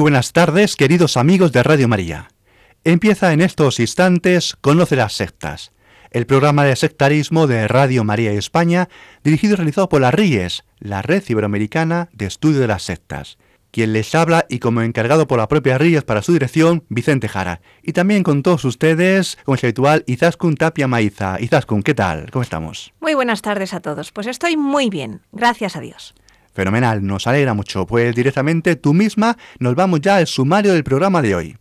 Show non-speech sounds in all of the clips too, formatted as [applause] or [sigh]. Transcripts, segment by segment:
Buenas tardes, queridos amigos de Radio María. Empieza en estos instantes Conoce las sectas, el programa de sectarismo de Radio María España, dirigido y realizado por la RIES, la Red Iberoamericana de Estudio de las Sectas. Quien les habla y como encargado por la propia RIES para su dirección, Vicente Jara. Y también con todos ustedes, como es habitual, Izaskun Tapia Maiza. Izaskun, ¿qué tal? ¿Cómo estamos? Muy buenas tardes a todos. Pues estoy muy bien, gracias a Dios. Fenomenal, nos alegra mucho. Pues directamente tú misma nos vamos ya al sumario del programa de hoy.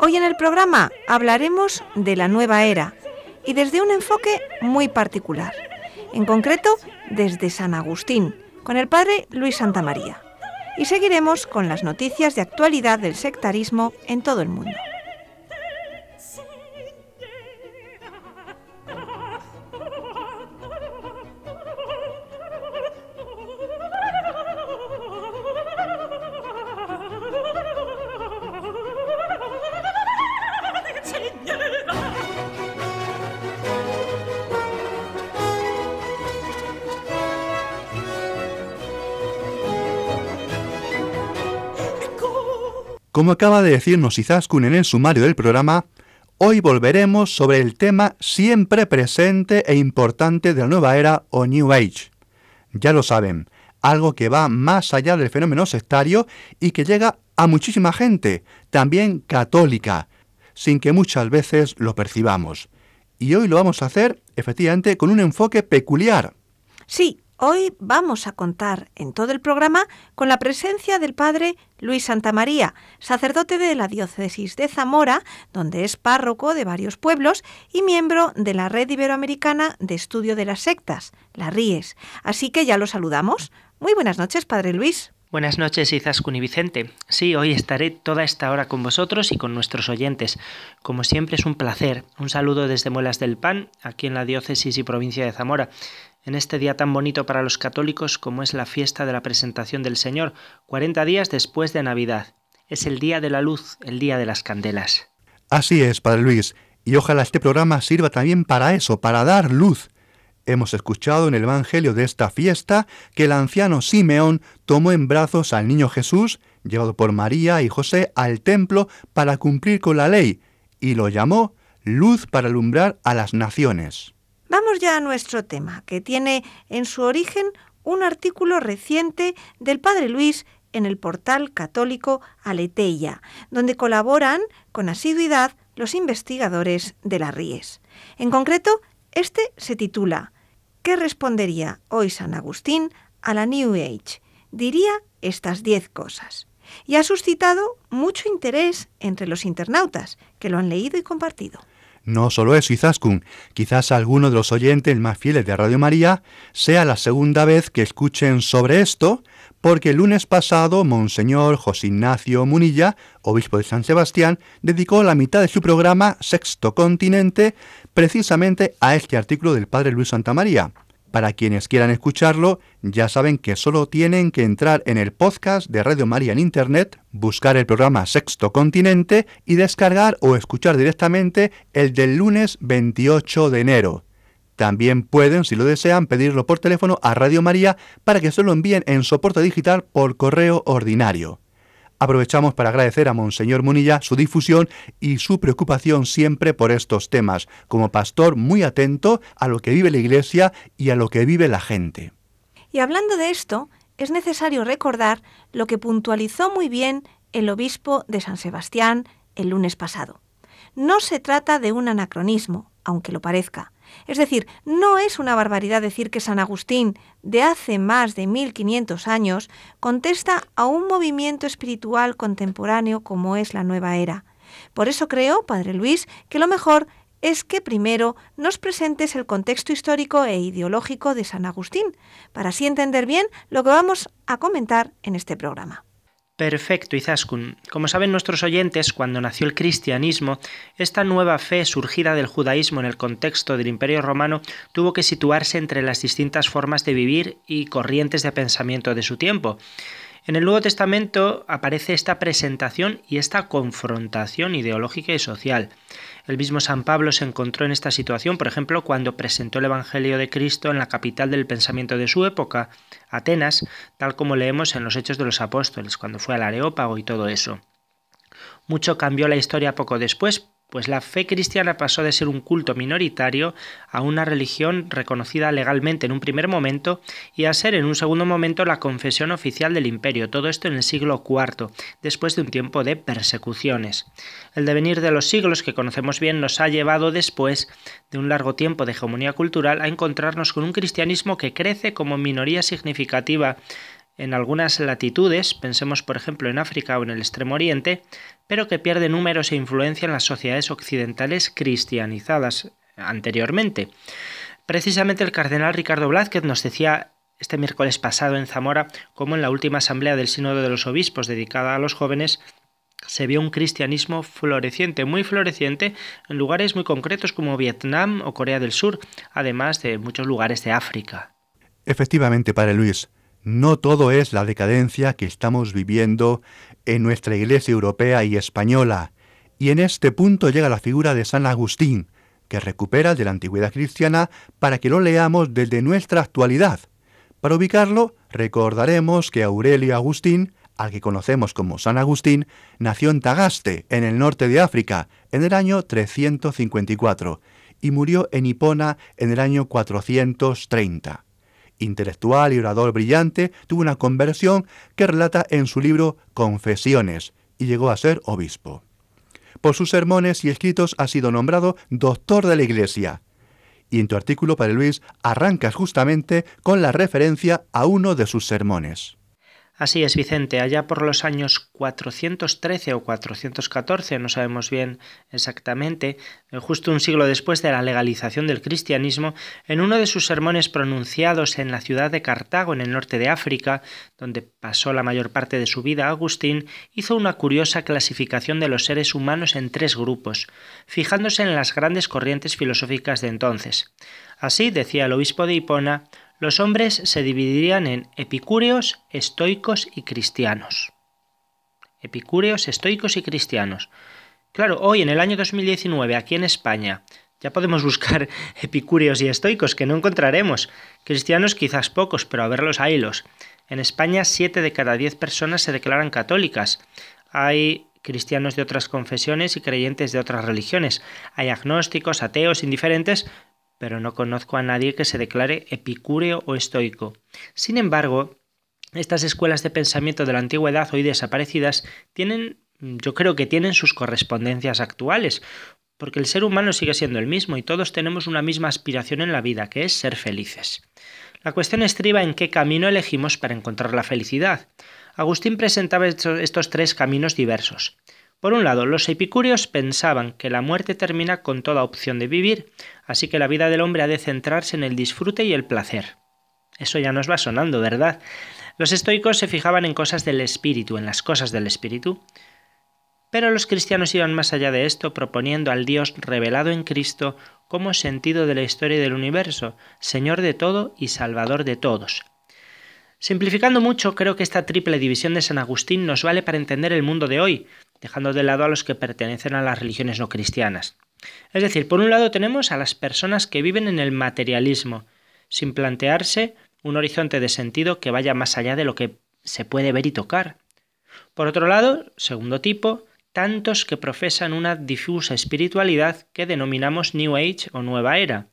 Hoy en el programa hablaremos de la nueva era y desde un enfoque muy particular en concreto desde San Agustín, con el padre Luis Santamaría. Y seguiremos con las noticias de actualidad del sectarismo en todo el mundo. Como acaba de decirnos Izaskun en el sumario del programa, hoy volveremos sobre el tema siempre presente e importante de la nueva era o New Age. Ya lo saben, algo que va más allá del fenómeno sectario y que llega a muchísima gente, también católica, sin que muchas veces lo percibamos. Y hoy lo vamos a hacer, efectivamente, con un enfoque peculiar. Sí, Hoy vamos a contar en todo el programa con la presencia del padre Luis Santamaría, sacerdote de la diócesis de Zamora, donde es párroco de varios pueblos y miembro de la Red Iberoamericana de Estudio de las Sectas, la RIES. Así que ya lo saludamos. Muy buenas noches, padre Luis. Buenas noches, Izaskun y Vicente. Sí, hoy estaré toda esta hora con vosotros y con nuestros oyentes. Como siempre es un placer. Un saludo desde Muelas del Pan, aquí en la diócesis y provincia de Zamora en este día tan bonito para los católicos como es la fiesta de la presentación del Señor, 40 días después de Navidad. Es el día de la luz, el día de las candelas. Así es, Padre Luis, y ojalá este programa sirva también para eso, para dar luz. Hemos escuchado en el Evangelio de esta fiesta que el anciano Simeón tomó en brazos al niño Jesús, llevado por María y José al templo para cumplir con la ley, y lo llamó luz para alumbrar a las naciones. Vamos ya a nuestro tema, que tiene en su origen un artículo reciente del Padre Luis en el portal católico Aleteia, donde colaboran con asiduidad los investigadores de la RIES. En concreto, este se titula ¿Qué respondería hoy San Agustín a la New Age? Diría estas diez cosas. Y ha suscitado mucho interés entre los internautas, que lo han leído y compartido. No solo eso, Izaskun, quizás alguno de los oyentes más fieles de Radio María sea la segunda vez que escuchen sobre esto, porque el lunes pasado Monseñor José Ignacio Munilla, obispo de San Sebastián, dedicó la mitad de su programa Sexto Continente precisamente a este artículo del Padre Luis Santa María. Para quienes quieran escucharlo, ya saben que solo tienen que entrar en el podcast de Radio María en Internet, buscar el programa Sexto Continente y descargar o escuchar directamente el del lunes 28 de enero. También pueden, si lo desean, pedirlo por teléfono a Radio María para que se lo envíen en soporte digital por correo ordinario. Aprovechamos para agradecer a Monseñor Munilla su difusión y su preocupación siempre por estos temas, como pastor muy atento a lo que vive la Iglesia y a lo que vive la gente. Y hablando de esto, es necesario recordar lo que puntualizó muy bien el obispo de San Sebastián el lunes pasado. No se trata de un anacronismo, aunque lo parezca, Es decir, no es una barbaridad decir que San Agustín, de hace más de 1500 años, contesta a un movimiento espiritual contemporáneo como es la nueva era. Por eso creo, Padre Luis, que lo mejor es que primero nos presentes el contexto histórico e ideológico de San Agustín, para así entender bien lo que vamos a comentar en este programa. Perfecto, Izaskun. Como saben nuestros oyentes, cuando nació el cristianismo, esta nueva fe surgida del judaísmo en el contexto del Imperio Romano tuvo que situarse entre las distintas formas de vivir y corrientes de pensamiento de su tiempo. En el Nuevo Testamento aparece esta presentación y esta confrontación ideológica y social. El mismo San Pablo se encontró en esta situación, por ejemplo, cuando presentó el Evangelio de Cristo en la capital del pensamiento de su época, Atenas, tal como leemos en los Hechos de los Apóstoles, cuando fue al Areópago y todo eso. Mucho cambió la historia poco después, pues la fe cristiana pasó de ser un culto minoritario a una religión reconocida legalmente en un primer momento y a ser en un segundo momento la confesión oficial del imperio, todo esto en el siglo IV, después de un tiempo de persecuciones. El devenir de los siglos que conocemos bien nos ha llevado después de un largo tiempo de hegemonía cultural a encontrarnos con un cristianismo que crece como minoría significativa en algunas latitudes, pensemos por ejemplo en África o en el Extremo Oriente, pero que pierde números e influencia en las sociedades occidentales cristianizadas anteriormente. Precisamente el cardenal Ricardo Blázquez nos decía este miércoles pasado en Zamora cómo en la última asamblea del Sínodo de los Obispos dedicada a los jóvenes se vio un cristianismo floreciente, muy floreciente, en lugares muy concretos como Vietnam o Corea del Sur, además de muchos lugares de África. Efectivamente, Padre Luis, no todo es la decadencia que estamos viviendo en nuestra Iglesia europea y española, y en este punto llega la figura de San Agustín, que recupera de la antigüedad cristiana para que lo leamos desde nuestra actualidad. Para ubicarlo, recordaremos que Aurelio Agustín, al que conocemos como San Agustín, nació en Tagaste, en el norte de África, en el año 354, y murió en Hipona en el año 430 intelectual y orador brillante, tuvo una conversión que relata en su libro Confesiones y llegó a ser obispo. Por sus sermones y escritos ha sido nombrado doctor de la Iglesia. Y en tu artículo, Padre Luis, arrancas justamente con la referencia a uno de sus sermones. Así es, Vicente, allá por los años 413 o 414, no sabemos bien exactamente, eh, justo un siglo después de la legalización del cristianismo, en uno de sus sermones pronunciados en la ciudad de Cartago, en el norte de África, donde pasó la mayor parte de su vida, Agustín hizo una curiosa clasificación de los seres humanos en tres grupos, fijándose en las grandes corrientes filosóficas de entonces. Así, decía el obispo de Hipona, los hombres se dividirían en epicúreos, estoicos y cristianos. Epicúreos, estoicos y cristianos. Claro, hoy en el año 2019, aquí en España, ya podemos buscar [laughs] epicúreos y estoicos que no encontraremos. Cristianos quizás pocos, pero a verlos haylos. En España, siete de cada diez personas se declaran católicas. Hay cristianos de otras confesiones y creyentes de otras religiones. Hay agnósticos, ateos, indiferentes, pero no conozco a nadie que se declare epicúreo o estoico. Sin embargo, estas escuelas de pensamiento de la antigüedad hoy desaparecidas tienen, yo creo que tienen sus correspondencias actuales, porque el ser humano sigue siendo el mismo y todos tenemos una misma aspiración en la vida, que es ser felices. La cuestión estriba en qué camino elegimos para encontrar la felicidad. Agustín presentaba estos tres caminos diversos. Por un lado, los epicúreos pensaban que la muerte termina con toda opción de vivir, así que la vida del hombre ha de centrarse en el disfrute y el placer. Eso ya nos va sonando, ¿verdad? Los estoicos se fijaban en cosas del espíritu, en las cosas del espíritu. Pero los cristianos iban más allá de esto, proponiendo al Dios revelado en Cristo como sentido de la historia del universo, Señor de todo y Salvador de todos. Simplificando mucho, creo que esta triple división de San Agustín nos vale para entender el mundo de hoy, dejando de lado a los que pertenecen a las religiones no cristianas. Es decir, por un lado tenemos a las personas que viven en el materialismo, sin plantearse un horizonte de sentido que vaya más allá de lo que se puede ver y tocar. Por otro lado, segundo tipo, tantos que profesan una difusa espiritualidad que denominamos New Age o Nueva Era.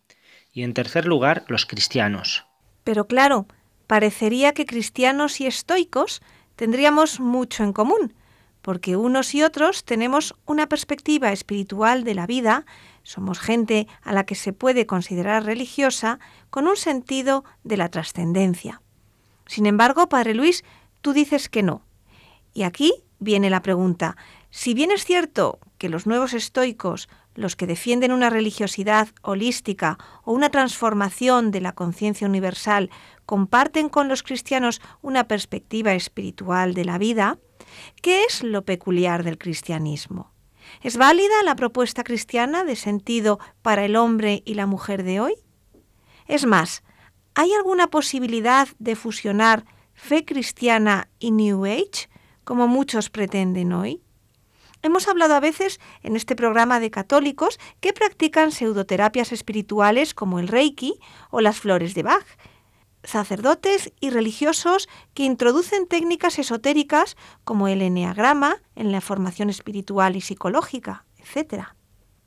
Y en tercer lugar, los cristianos. Pero claro, parecería que cristianos y estoicos tendríamos mucho en común, porque unos y otros tenemos una perspectiva espiritual de la vida, somos gente a la que se puede considerar religiosa con un sentido de la trascendencia. Sin embargo, Padre Luis, tú dices que no. Y aquí viene la pregunta. Si bien es cierto que los nuevos estoicos, los que defienden una religiosidad holística o una transformación de la conciencia universal, comparten con los cristianos una perspectiva espiritual de la vida, ¿qué es lo peculiar del cristianismo? ¿Es válida la propuesta cristiana de sentido para el hombre y la mujer de hoy? Es más, ¿hay alguna posibilidad de fusionar fe cristiana y New Age, como muchos pretenden hoy? Hemos hablado a veces en este programa de católicos que practican pseudoterapias espirituales como el Reiki o las flores de Bach, sacerdotes y religiosos que introducen técnicas esotéricas como el eneagrama en la formación espiritual y psicológica, etc.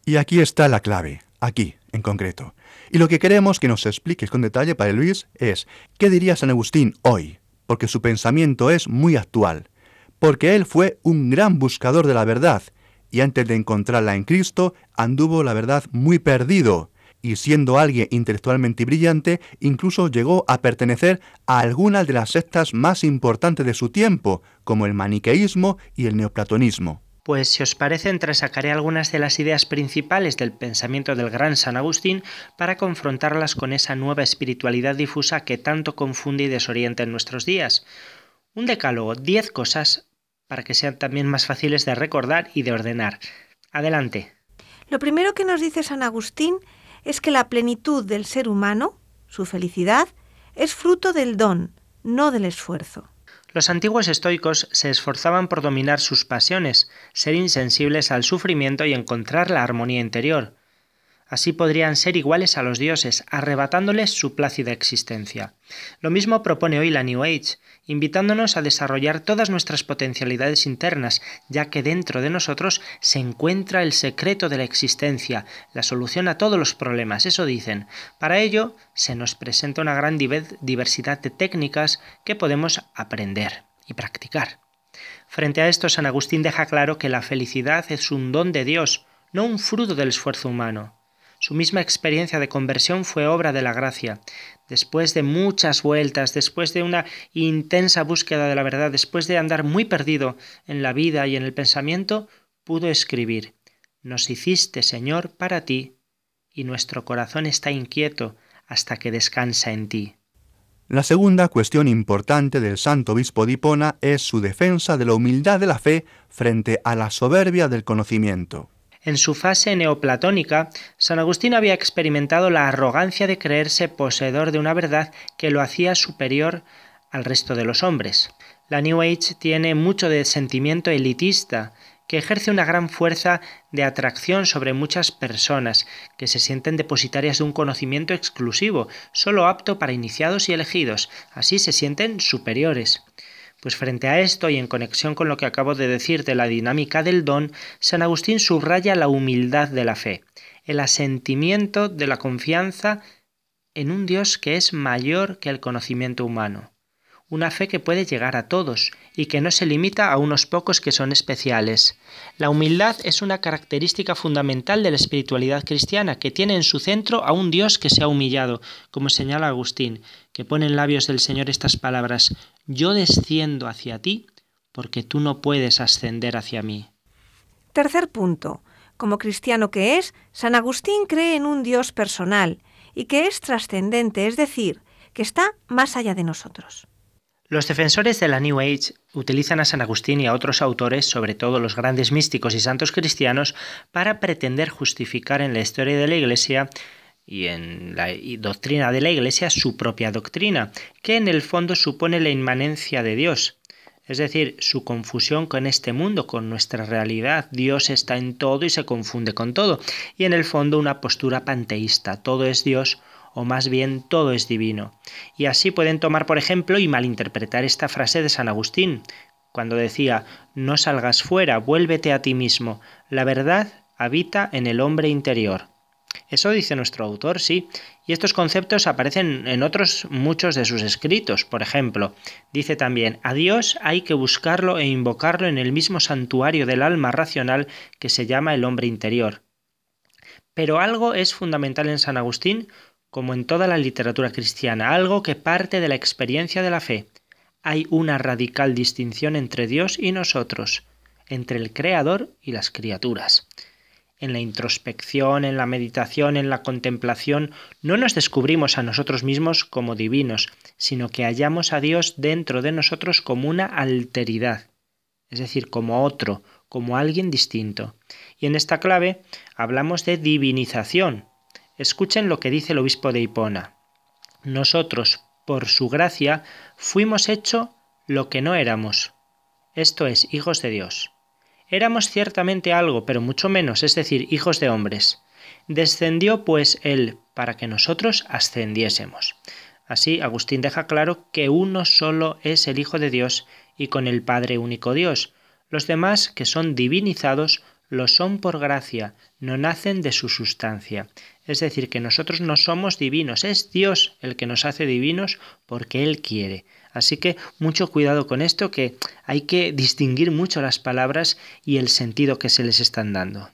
Y aquí está la clave, aquí en concreto. Y lo que queremos que nos expliques con detalle, Padre Luis, es ¿qué diría San Agustín hoy? Porque su pensamiento es muy actual, porque él fue un gran buscador de la verdad, y antes de encontrarla en Cristo, anduvo la verdad muy perdido, y siendo alguien intelectualmente brillante, incluso llegó a pertenecer a algunas de las sectas más importantes de su tiempo, como el maniqueísmo y el neoplatonismo. Pues si os parece, entresacaré algunas de las ideas principales del pensamiento del gran San Agustín para confrontarlas con esa nueva espiritualidad difusa que tanto confunde y desorienta en nuestros días. Un decálogo, diez cosas para que sean también más fáciles de recordar y de ordenar. Adelante. Lo primero que nos dice San Agustín es que la plenitud del ser humano, su felicidad, es fruto del don, no del esfuerzo. Los antiguos estoicos se esforzaban por dominar sus pasiones, ser insensibles al sufrimiento y encontrar la armonía interior. Así podrían ser iguales a los dioses, arrebatándoles su plácida existencia. Lo mismo propone hoy la New Age, invitándonos a desarrollar todas nuestras potencialidades internas, ya que dentro de nosotros se encuentra el secreto de la existencia, la solución a todos los problemas, eso dicen. Para ello, se nos presenta una gran diversidad de técnicas que podemos aprender y practicar. Frente a esto, San Agustín deja claro que la felicidad es un don de Dios, no un fruto del esfuerzo humano. Su misma experiencia de conversión fue obra de la gracia. Después de muchas vueltas, después de una intensa búsqueda de la verdad, después de andar muy perdido en la vida y en el pensamiento, pudo escribir Nos hiciste, Señor, para ti, y nuestro corazón está inquieto hasta que descansa en ti. La segunda cuestión importante del santo obispo de Hipona es su defensa de la humildad de la fe frente a la soberbia del conocimiento. En su fase neoplatónica, San Agustín había experimentado la arrogancia de creerse poseedor de una verdad que lo hacía superior al resto de los hombres. La New Age tiene mucho de sentimiento elitista, que ejerce una gran fuerza de atracción sobre muchas personas, que se sienten depositarias de un conocimiento exclusivo, solo apto para iniciados y elegidos, así se sienten superiores. Pues frente a esto y en conexión con lo que acabo de decir de la dinámica del don, San Agustín subraya la humildad de la fe, el asentimiento de la confianza en un Dios que es mayor que el conocimiento humano una fe que puede llegar a todos y que no se limita a unos pocos que son especiales. La humildad es una característica fundamental de la espiritualidad cristiana, que tiene en su centro a un Dios que se ha humillado, como señala Agustín, que pone en labios del Señor estas palabras, Yo desciendo hacia ti, porque tú no puedes ascender hacia mí. Tercer punto. Como cristiano que es, San Agustín cree en un Dios personal y que es trascendente, es decir, que está más allá de nosotros. Los defensores de la New Age utilizan a San Agustín y a otros autores, sobre todo los grandes místicos y santos cristianos, para pretender justificar en la historia de la Iglesia y en la doctrina de la Iglesia su propia doctrina, que en el fondo supone la inmanencia de Dios, es decir, su confusión con este mundo, con nuestra realidad. Dios está en todo y se confunde con todo, y en el fondo una postura panteísta, todo es Dios o más bien todo es divino. Y así pueden tomar, por ejemplo, y malinterpretar esta frase de San Agustín, cuando decía, no salgas fuera, vuélvete a ti mismo, la verdad habita en el hombre interior. Eso dice nuestro autor, sí. Y estos conceptos aparecen en otros muchos de sus escritos. Por ejemplo, dice también, a Dios hay que buscarlo e invocarlo en el mismo santuario del alma racional que se llama el hombre interior. Pero algo es fundamental en San Agustín, como en toda la literatura cristiana, algo que parte de la experiencia de la fe. Hay una radical distinción entre Dios y nosotros, entre el Creador y las criaturas en la introspección, en la meditación, en la contemplación, no nos descubrimos a nosotros mismos como divinos, sino que hallamos a Dios dentro de nosotros como una alteridad, es decir, como otro, como alguien distinto. Y en esta clave hablamos de divinización. Escuchen lo que dice el obispo de Hipona. Nosotros, por su gracia, fuimos hecho lo que no éramos, esto es, hijos de Dios. Éramos ciertamente algo, pero mucho menos, es decir, hijos de hombres. Descendió pues Él para que nosotros ascendiésemos. Así, Agustín deja claro que uno solo es el Hijo de Dios y con el Padre único Dios. Los demás, que son divinizados, lo son por gracia, no nacen de su sustancia. Es decir, que nosotros no somos divinos, es Dios el que nos hace divinos porque Él quiere. Así que mucho cuidado con esto, que hay que distinguir mucho las palabras y el sentido que se les están dando.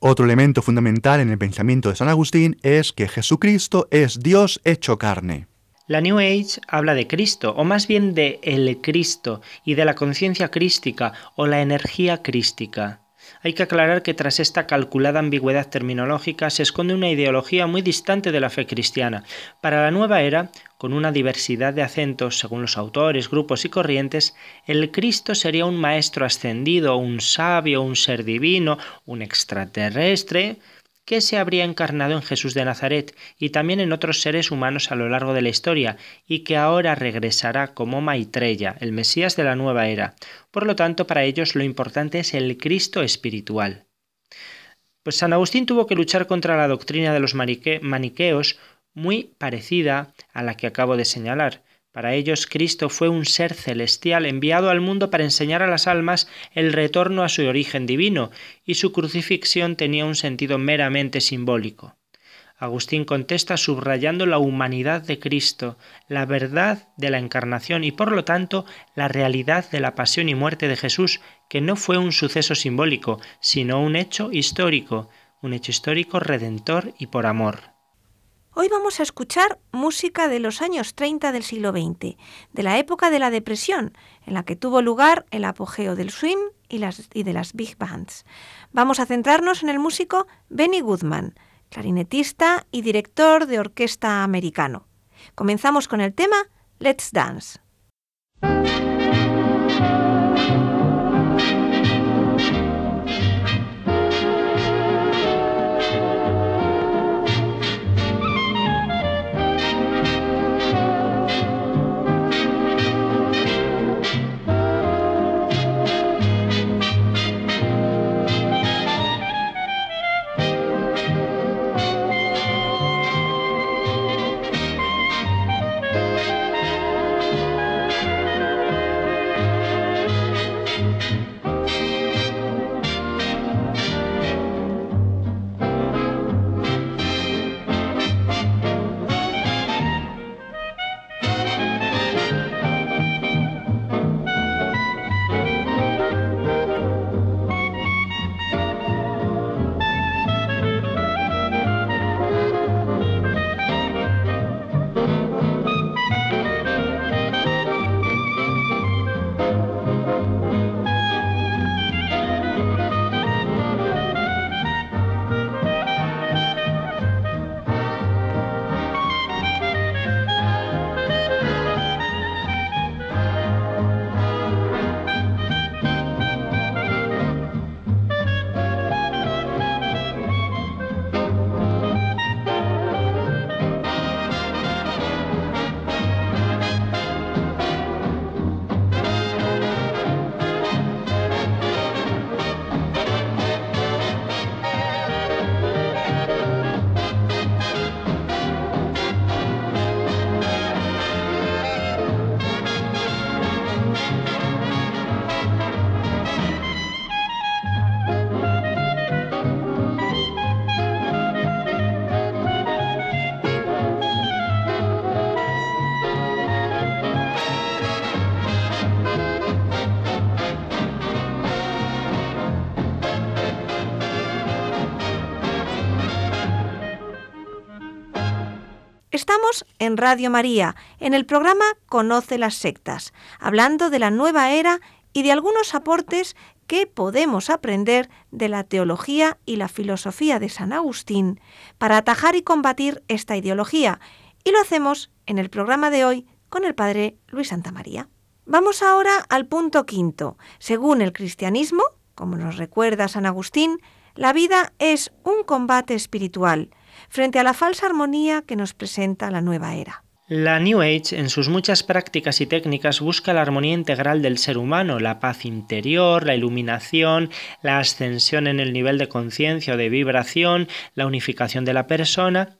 Otro elemento fundamental en el pensamiento de San Agustín es que Jesucristo es Dios hecho carne. La New Age habla de Cristo, o más bien de el Cristo, y de la conciencia crística o la energía crística. Hay que aclarar que tras esta calculada ambigüedad terminológica se esconde una ideología muy distante de la fe cristiana. Para la nueva era, con una diversidad de acentos según los autores, grupos y corrientes, el Cristo sería un maestro ascendido, un sabio, un ser divino, un extraterrestre, que se habría encarnado en Jesús de Nazaret y también en otros seres humanos a lo largo de la historia, y que ahora regresará como Maitreya, el Mesías de la nueva era. Por lo tanto, para ellos lo importante es el Cristo espiritual. Pues San Agustín tuvo que luchar contra la doctrina de los maniqueos, muy parecida a la que acabo de señalar, para ellos Cristo fue un ser celestial enviado al mundo para enseñar a las almas el retorno a su origen divino, y su crucifixión tenía un sentido meramente simbólico. Agustín contesta subrayando la humanidad de Cristo, la verdad de la encarnación y por lo tanto la realidad de la pasión y muerte de Jesús, que no fue un suceso simbólico, sino un hecho histórico, un hecho histórico redentor y por amor. Hoy vamos a escuchar música de los años 30 del siglo XX, de la época de la depresión, en la que tuvo lugar el apogeo del swing y, y de las big bands. Vamos a centrarnos en el músico Benny Goodman, clarinetista y director de orquesta americano. Comenzamos con el tema Let's Dance. En Radio María, en el programa Conoce las sectas, hablando de la nueva era y de algunos aportes que podemos aprender de la teología y la filosofía de San Agustín para atajar y combatir esta ideología. Y lo hacemos en el programa de hoy con el Padre Luis Santa María. Vamos ahora al punto quinto. Según el cristianismo, como nos recuerda San Agustín, la vida es un combate espiritual frente a la falsa armonía que nos presenta la nueva era. La New Age, en sus muchas prácticas y técnicas, busca la armonía integral del ser humano, la paz interior, la iluminación, la ascensión en el nivel de conciencia o de vibración, la unificación de la persona.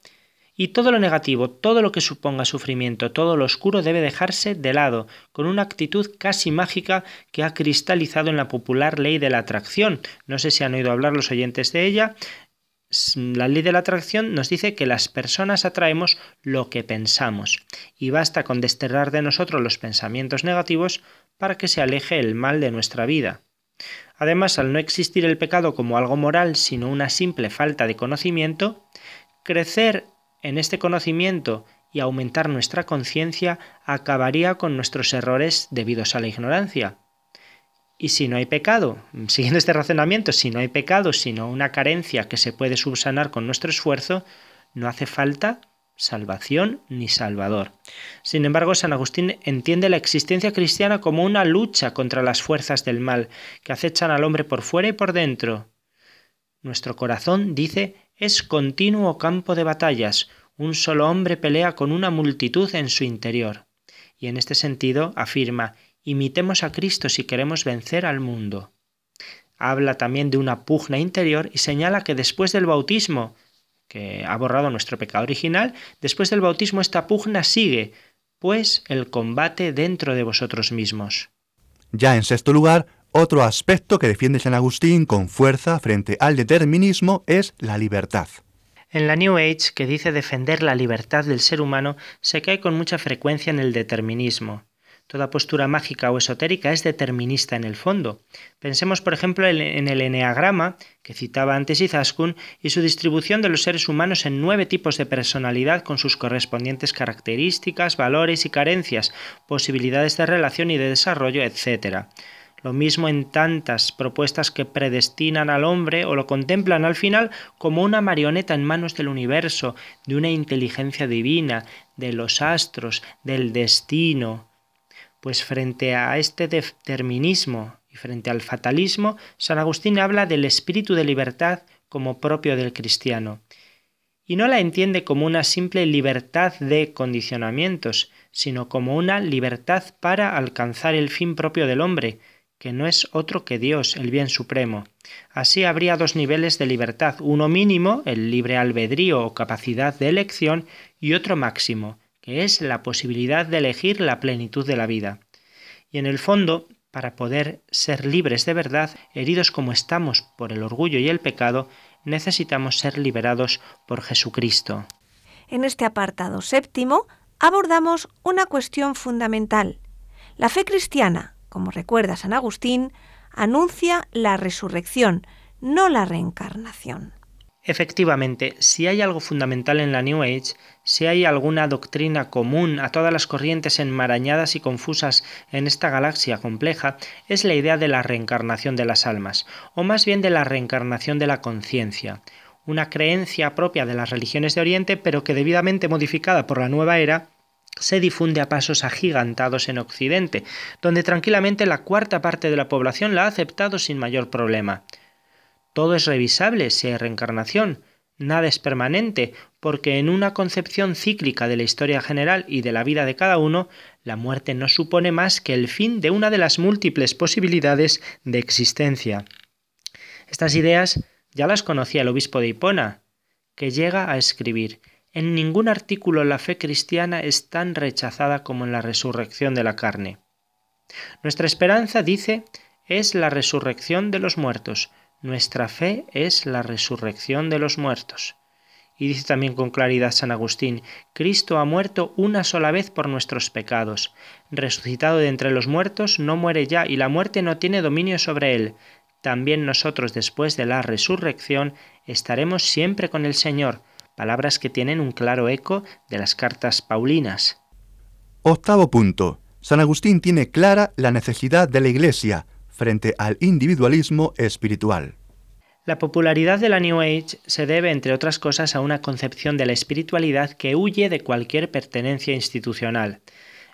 Y todo lo negativo, todo lo que suponga sufrimiento, todo lo oscuro debe dejarse de lado, con una actitud casi mágica que ha cristalizado en la popular ley de la atracción. No sé si han oído hablar los oyentes de ella la ley de la atracción nos dice que las personas atraemos lo que pensamos y basta con desterrar de nosotros los pensamientos negativos para que se aleje el mal de nuestra vida. Además, al no existir el pecado como algo moral, sino una simple falta de conocimiento, crecer en este conocimiento y aumentar nuestra conciencia acabaría con nuestros errores debidos a la ignorancia. Y si no hay pecado, siguiendo este razonamiento, si no hay pecado, sino una carencia que se puede subsanar con nuestro esfuerzo, no hace falta salvación ni salvador. Sin embargo, San Agustín entiende la existencia cristiana como una lucha contra las fuerzas del mal que acechan al hombre por fuera y por dentro. Nuestro corazón, dice, es continuo campo de batallas, un solo hombre pelea con una multitud en su interior. Y en este sentido afirma, Imitemos a Cristo si queremos vencer al mundo. Habla también de una pugna interior y señala que después del bautismo, que ha borrado nuestro pecado original, después del bautismo esta pugna sigue, pues el combate dentro de vosotros mismos. Ya en sexto lugar, otro aspecto que defiende San Agustín con fuerza frente al determinismo es la libertad. En la New Age, que dice defender la libertad del ser humano, se cae con mucha frecuencia en el determinismo. Toda postura mágica o esotérica es determinista en el fondo. Pensemos, por ejemplo, en el eneagrama, que citaba antes Izaskun, y su distribución de los seres humanos en nueve tipos de personalidad con sus correspondientes características, valores y carencias, posibilidades de relación y de desarrollo, etc. Lo mismo en tantas propuestas que predestinan al hombre o lo contemplan al final como una marioneta en manos del universo, de una inteligencia divina, de los astros, del destino, pues frente a este determinismo y frente al fatalismo, San Agustín habla del espíritu de libertad como propio del cristiano. Y no la entiende como una simple libertad de condicionamientos, sino como una libertad para alcanzar el fin propio del hombre, que no es otro que Dios, el bien supremo. Así habría dos niveles de libertad, uno mínimo, el libre albedrío o capacidad de elección, y otro máximo, es la posibilidad de elegir la plenitud de la vida. Y en el fondo, para poder ser libres de verdad, heridos como estamos por el orgullo y el pecado, necesitamos ser liberados por Jesucristo. En este apartado séptimo abordamos una cuestión fundamental. La fe cristiana, como recuerda San Agustín, anuncia la resurrección, no la reencarnación. Efectivamente, si hay algo fundamental en la New Age, si hay alguna doctrina común a todas las corrientes enmarañadas y confusas en esta galaxia compleja, es la idea de la reencarnación de las almas, o más bien de la reencarnación de la conciencia, una creencia propia de las religiones de Oriente, pero que debidamente modificada por la nueva era, se difunde a pasos agigantados en Occidente, donde tranquilamente la cuarta parte de la población la ha aceptado sin mayor problema. Todo es revisable si hay reencarnación, nada es permanente, porque en una concepción cíclica de la historia general y de la vida de cada uno, la muerte no supone más que el fin de una de las múltiples posibilidades de existencia. Estas ideas ya las conocía el obispo de Hipona, que llega a escribir En ningún artículo la fe cristiana es tan rechazada como en la resurrección de la carne. Nuestra esperanza, dice, es la resurrección de los muertos, nuestra fe es la resurrección de los muertos. Y dice también con claridad San Agustín, Cristo ha muerto una sola vez por nuestros pecados. Resucitado de entre los muertos, no muere ya y la muerte no tiene dominio sobre él. También nosotros después de la resurrección estaremos siempre con el Señor, palabras que tienen un claro eco de las cartas paulinas. Octavo punto. San Agustín tiene clara la necesidad de la Iglesia frente al individualismo espiritual. La popularidad de la New Age se debe, entre otras cosas, a una concepción de la espiritualidad que huye de cualquier pertenencia institucional.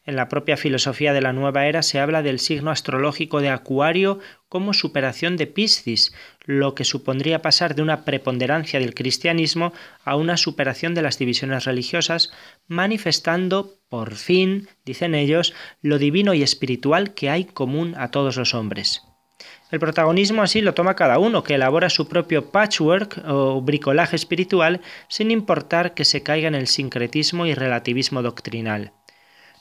En la propia filosofía de la nueva era se habla del signo astrológico de Acuario como superación de Piscis, lo que supondría pasar de una preponderancia del cristianismo a una superación de las divisiones religiosas, manifestando, por fin, dicen ellos, lo divino y espiritual que hay común a todos los hombres. El protagonismo así lo toma cada uno, que elabora su propio patchwork o bricolaje espiritual sin importar que se caiga en el sincretismo y relativismo doctrinal.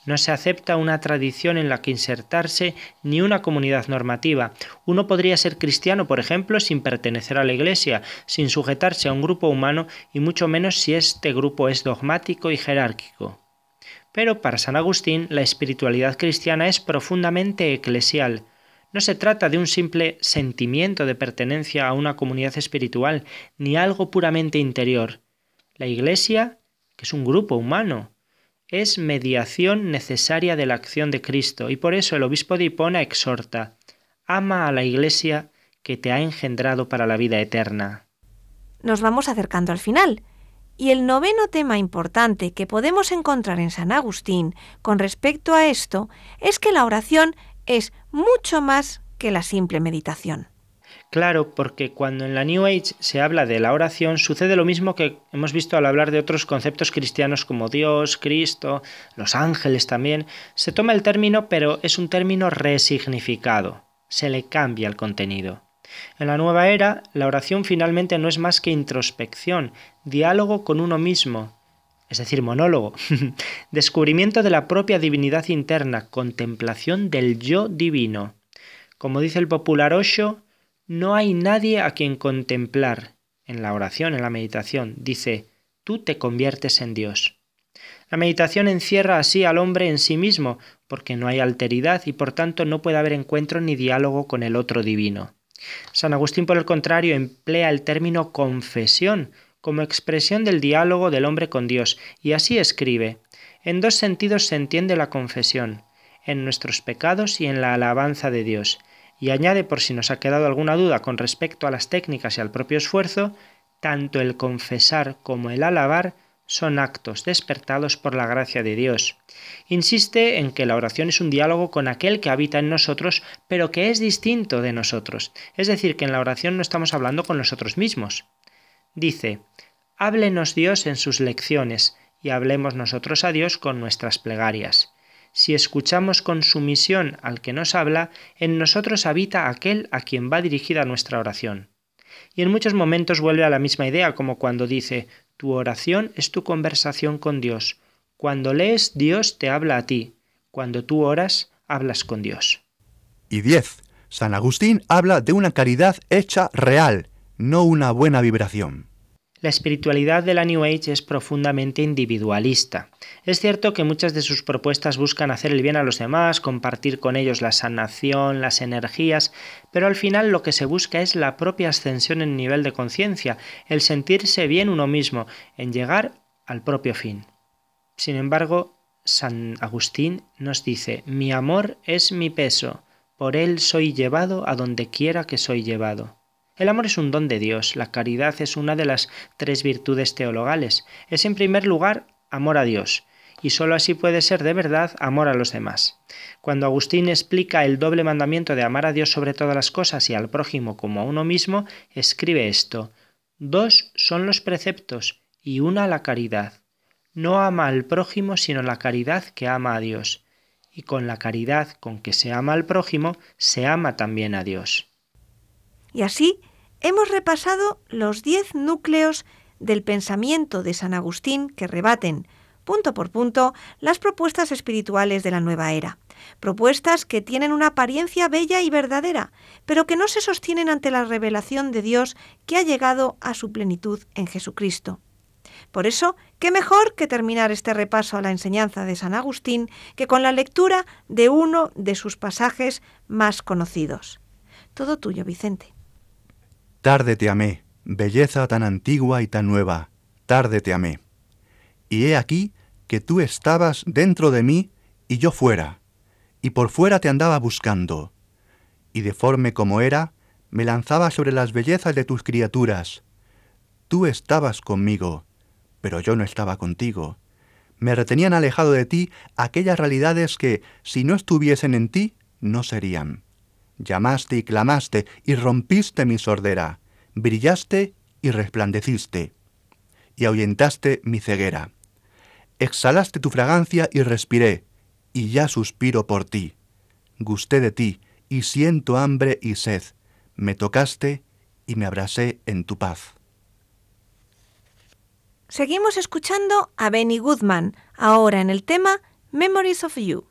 No se acepta una tradición en la que insertarse ni una comunidad normativa. Uno podría ser cristiano, por ejemplo, sin pertenecer a la Iglesia, sin sujetarse a un grupo humano y mucho menos si este grupo es dogmático y jerárquico. Pero para San Agustín la espiritualidad cristiana es profundamente eclesial. No se trata de un simple sentimiento de pertenencia a una comunidad espiritual, ni algo puramente interior. La Iglesia, que es un grupo humano, es mediación necesaria de la acción de Cristo, y por eso el obispo de Hipona exhorta, ama a la Iglesia que te ha engendrado para la vida eterna. Nos vamos acercando al final. Y el noveno tema importante que podemos encontrar en San Agustín con respecto a esto es que la oración es mucho más que la simple meditación. Claro, porque cuando en la New Age se habla de la oración, sucede lo mismo que hemos visto al hablar de otros conceptos cristianos como Dios, Cristo, los ángeles también. Se toma el término, pero es un término resignificado. Se le cambia el contenido. En la nueva era, la oración finalmente no es más que introspección, diálogo con uno mismo, es decir, monólogo, [laughs] descubrimiento de la propia divinidad interna, contemplación del yo divino. Como dice el popular Osho, no hay nadie a quien contemplar. En la oración, en la meditación, dice, tú te conviertes en Dios. La meditación encierra así al hombre en sí mismo, porque no hay alteridad y por tanto no puede haber encuentro ni diálogo con el otro divino. San Agustín, por el contrario, emplea el término confesión como expresión del diálogo del hombre con Dios, y así escribe En dos sentidos se entiende la confesión, en nuestros pecados y en la alabanza de Dios, y añade, por si nos ha quedado alguna duda con respecto a las técnicas y al propio esfuerzo, tanto el confesar como el alabar son actos despertados por la gracia de Dios. Insiste en que la oración es un diálogo con aquel que habita en nosotros, pero que es distinto de nosotros. Es decir, que en la oración no estamos hablando con nosotros mismos. Dice, háblenos Dios en sus lecciones, y hablemos nosotros a Dios con nuestras plegarias. Si escuchamos con sumisión al que nos habla, en nosotros habita aquel a quien va dirigida nuestra oración. Y en muchos momentos vuelve a la misma idea, como cuando dice, tu oración es tu conversación con Dios. Cuando lees, Dios te habla a ti. Cuando tú oras, hablas con Dios. Y 10. San Agustín habla de una caridad hecha real, no una buena vibración. La espiritualidad de la New Age es profundamente individualista. Es cierto que muchas de sus propuestas buscan hacer el bien a los demás, compartir con ellos la sanación, las energías, pero al final lo que se busca es la propia ascensión en nivel de conciencia, el sentirse bien uno mismo, en llegar al propio fin. Sin embargo, San Agustín nos dice, mi amor es mi peso, por él soy llevado a donde quiera que soy llevado. El amor es un don de Dios, la caridad es una de las tres virtudes teologales. Es en primer lugar amor a Dios, y sólo así puede ser de verdad amor a los demás. Cuando Agustín explica el doble mandamiento de amar a Dios sobre todas las cosas y al prójimo como a uno mismo, escribe esto Dos son los preceptos y una la caridad. No ama al prójimo sino la caridad que ama a Dios. Y con la caridad con que se ama al prójimo, se ama también a Dios. Y así hemos repasado los diez núcleos del pensamiento de San Agustín que rebaten, punto por punto, las propuestas espirituales de la nueva era. Propuestas que tienen una apariencia bella y verdadera, pero que no se sostienen ante la revelación de Dios que ha llegado a su plenitud en Jesucristo. Por eso, qué mejor que terminar este repaso a la enseñanza de San Agustín que con la lectura de uno de sus pasajes más conocidos. Todo tuyo, Vicente. Tarde te amé, belleza tan antigua y tan nueva. tarde te amé. Y he aquí que tú estabas dentro de mí y yo fuera, y por fuera te andaba buscando. Y deforme como era, me lanzaba sobre las bellezas de tus criaturas. Tú estabas conmigo, pero yo no estaba contigo. Me retenían alejado de ti aquellas realidades que, si no estuviesen en ti, no serían. Llamaste y clamaste y rompiste mi sordera, brillaste y resplandeciste, y ahuyentaste mi ceguera. Exhalaste tu fragancia y respiré, y ya suspiro por ti. Gusté de ti, y siento hambre y sed. Me tocaste y me abrasé en tu paz. Seguimos escuchando a Benny Goodman, ahora en el tema Memories of You.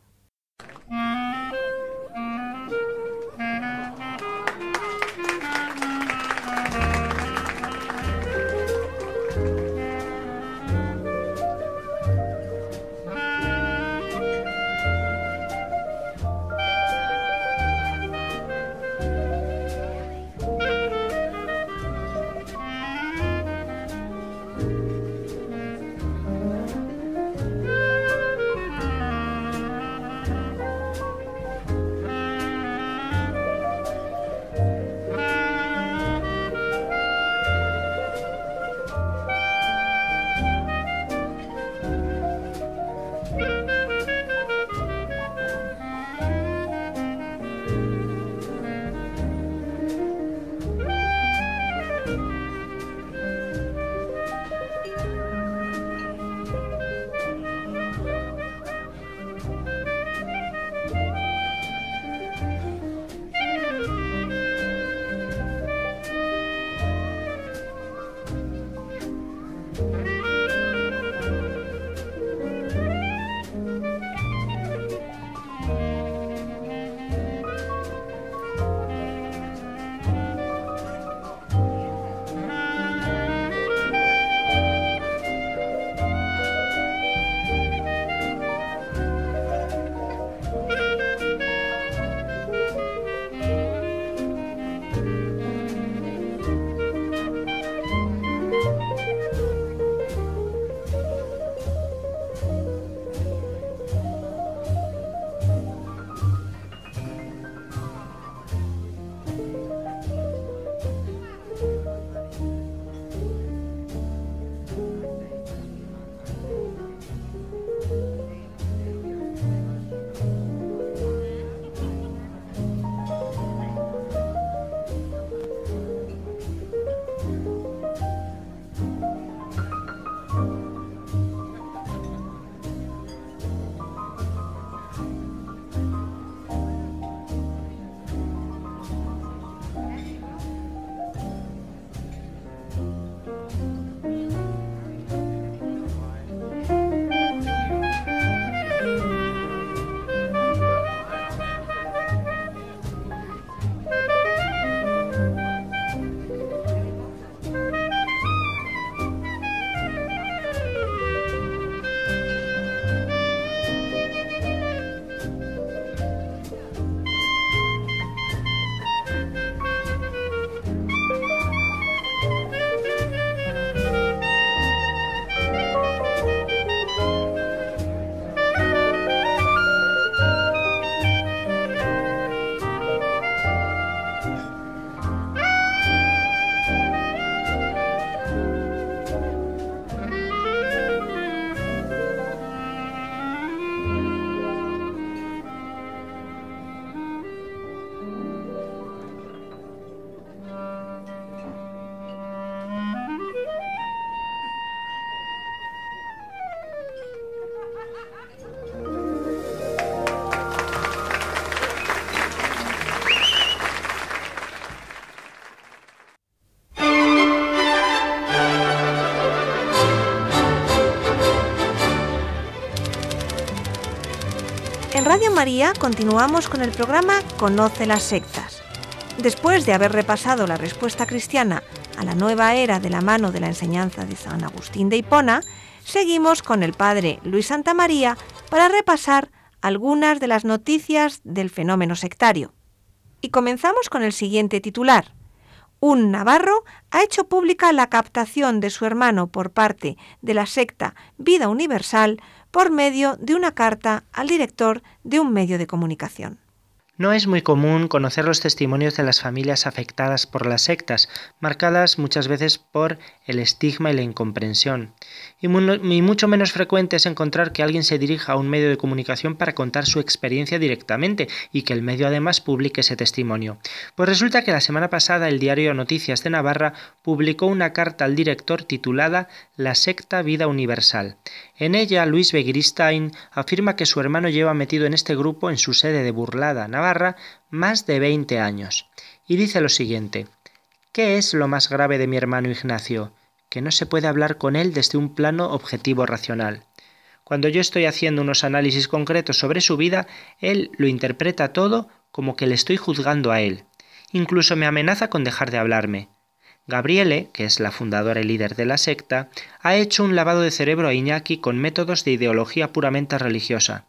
Continuamos con el programa Conoce las sectas. Después de haber repasado la respuesta cristiana a la nueva era de la mano de la enseñanza de San Agustín de Hipona, seguimos con el padre Luis Santa María para repasar algunas de las noticias del fenómeno sectario. Y comenzamos con el siguiente titular. un navarro ha hecho pública la captación de su hermano por parte de la secta Vida Universal por medio de una carta al director de un medio de comunicación. No es muy común conocer los testimonios de las familias afectadas por las sectas, marcadas muchas veces por el estigma y la incomprensión. Y, mucho menos frecuente es encontrar que alguien se dirija a un medio de comunicación para contar su experiencia directamente y que el medio además publique ese testimonio. Pues resulta que la semana pasada el diario Noticias de Navarra publicó una carta al director titulada La secta Vida Universal. En ella, Luis Begristain afirma que su hermano lleva metido en este grupo en su sede de Burlada, Navarra, más de 20 años. Y dice lo siguiente: ¿Qué es lo más grave de mi hermano Ignacio? Que no se puede hablar con él desde un plano objetivo racional. Cuando yo estoy haciendo unos análisis concretos sobre su vida, él lo interpreta todo como que le estoy juzgando a él. Incluso me amenaza con dejar de hablarme. Gabriele, que es la fundadora y líder de la secta, ha hecho un lavado de cerebro a Iñaki con métodos de ideología puramente religiosa,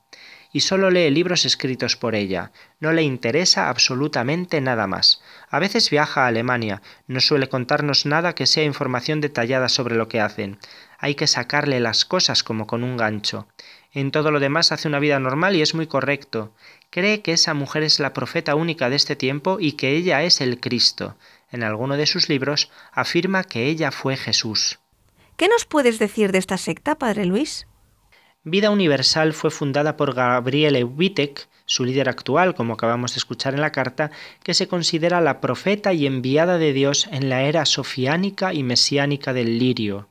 y solo lee libros escritos por ella. No le interesa absolutamente nada más. A veces viaja a Alemania, no suele contarnos nada que sea información detallada sobre lo que hacen. Hay que sacarle las cosas como con un gancho. En todo lo demás hace una vida normal y es muy correcto. Cree que esa mujer es la profeta única de este tiempo y que ella es el Cristo en alguno de sus libros, afirma que ella fue Jesús. ¿Qué nos puedes decir de esta secta, Padre Luis? Vida Universal fue fundada por Gabriele Wittek, su líder actual, como acabamos de escuchar en la carta, que se considera la profeta y enviada de Dios en la era sofiánica y mesiánica del lirio.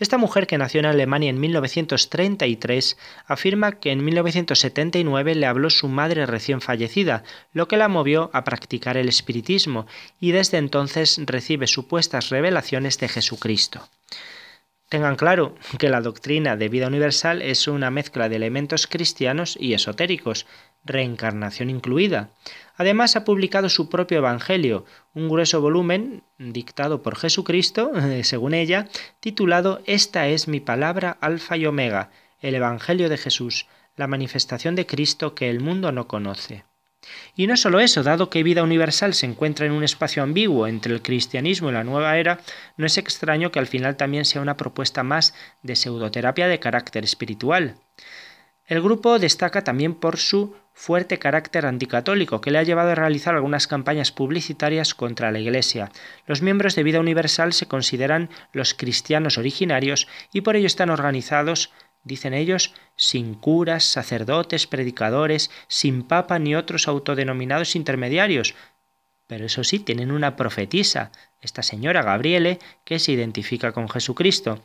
Esta mujer, que nació en Alemania en 1933, afirma que en 1979 le habló su madre recién fallecida, lo que la movió a practicar el espiritismo, y desde entonces recibe supuestas revelaciones de Jesucristo. Tengan claro que la doctrina de vida universal es una mezcla de elementos cristianos y esotéricos, reencarnación incluida. Además ha publicado su propio Evangelio, un grueso volumen dictado por Jesucristo, [laughs] según ella, titulado Esta es mi palabra alfa y omega, el Evangelio de Jesús, la manifestación de Cristo que el mundo no conoce. Y no solo eso, dado que vida universal se encuentra en un espacio ambiguo entre el cristianismo y la nueva era, no es extraño que al final también sea una propuesta más de pseudoterapia de carácter espiritual. El grupo destaca también por su fuerte carácter anticatólico que le ha llevado a realizar algunas campañas publicitarias contra la Iglesia. Los miembros de Vida Universal se consideran los cristianos originarios y por ello están organizados dicen ellos, sin curas, sacerdotes, predicadores, sin papa ni otros autodenominados intermediarios. Pero eso sí, tienen una profetisa, esta señora Gabriele, que se identifica con Jesucristo.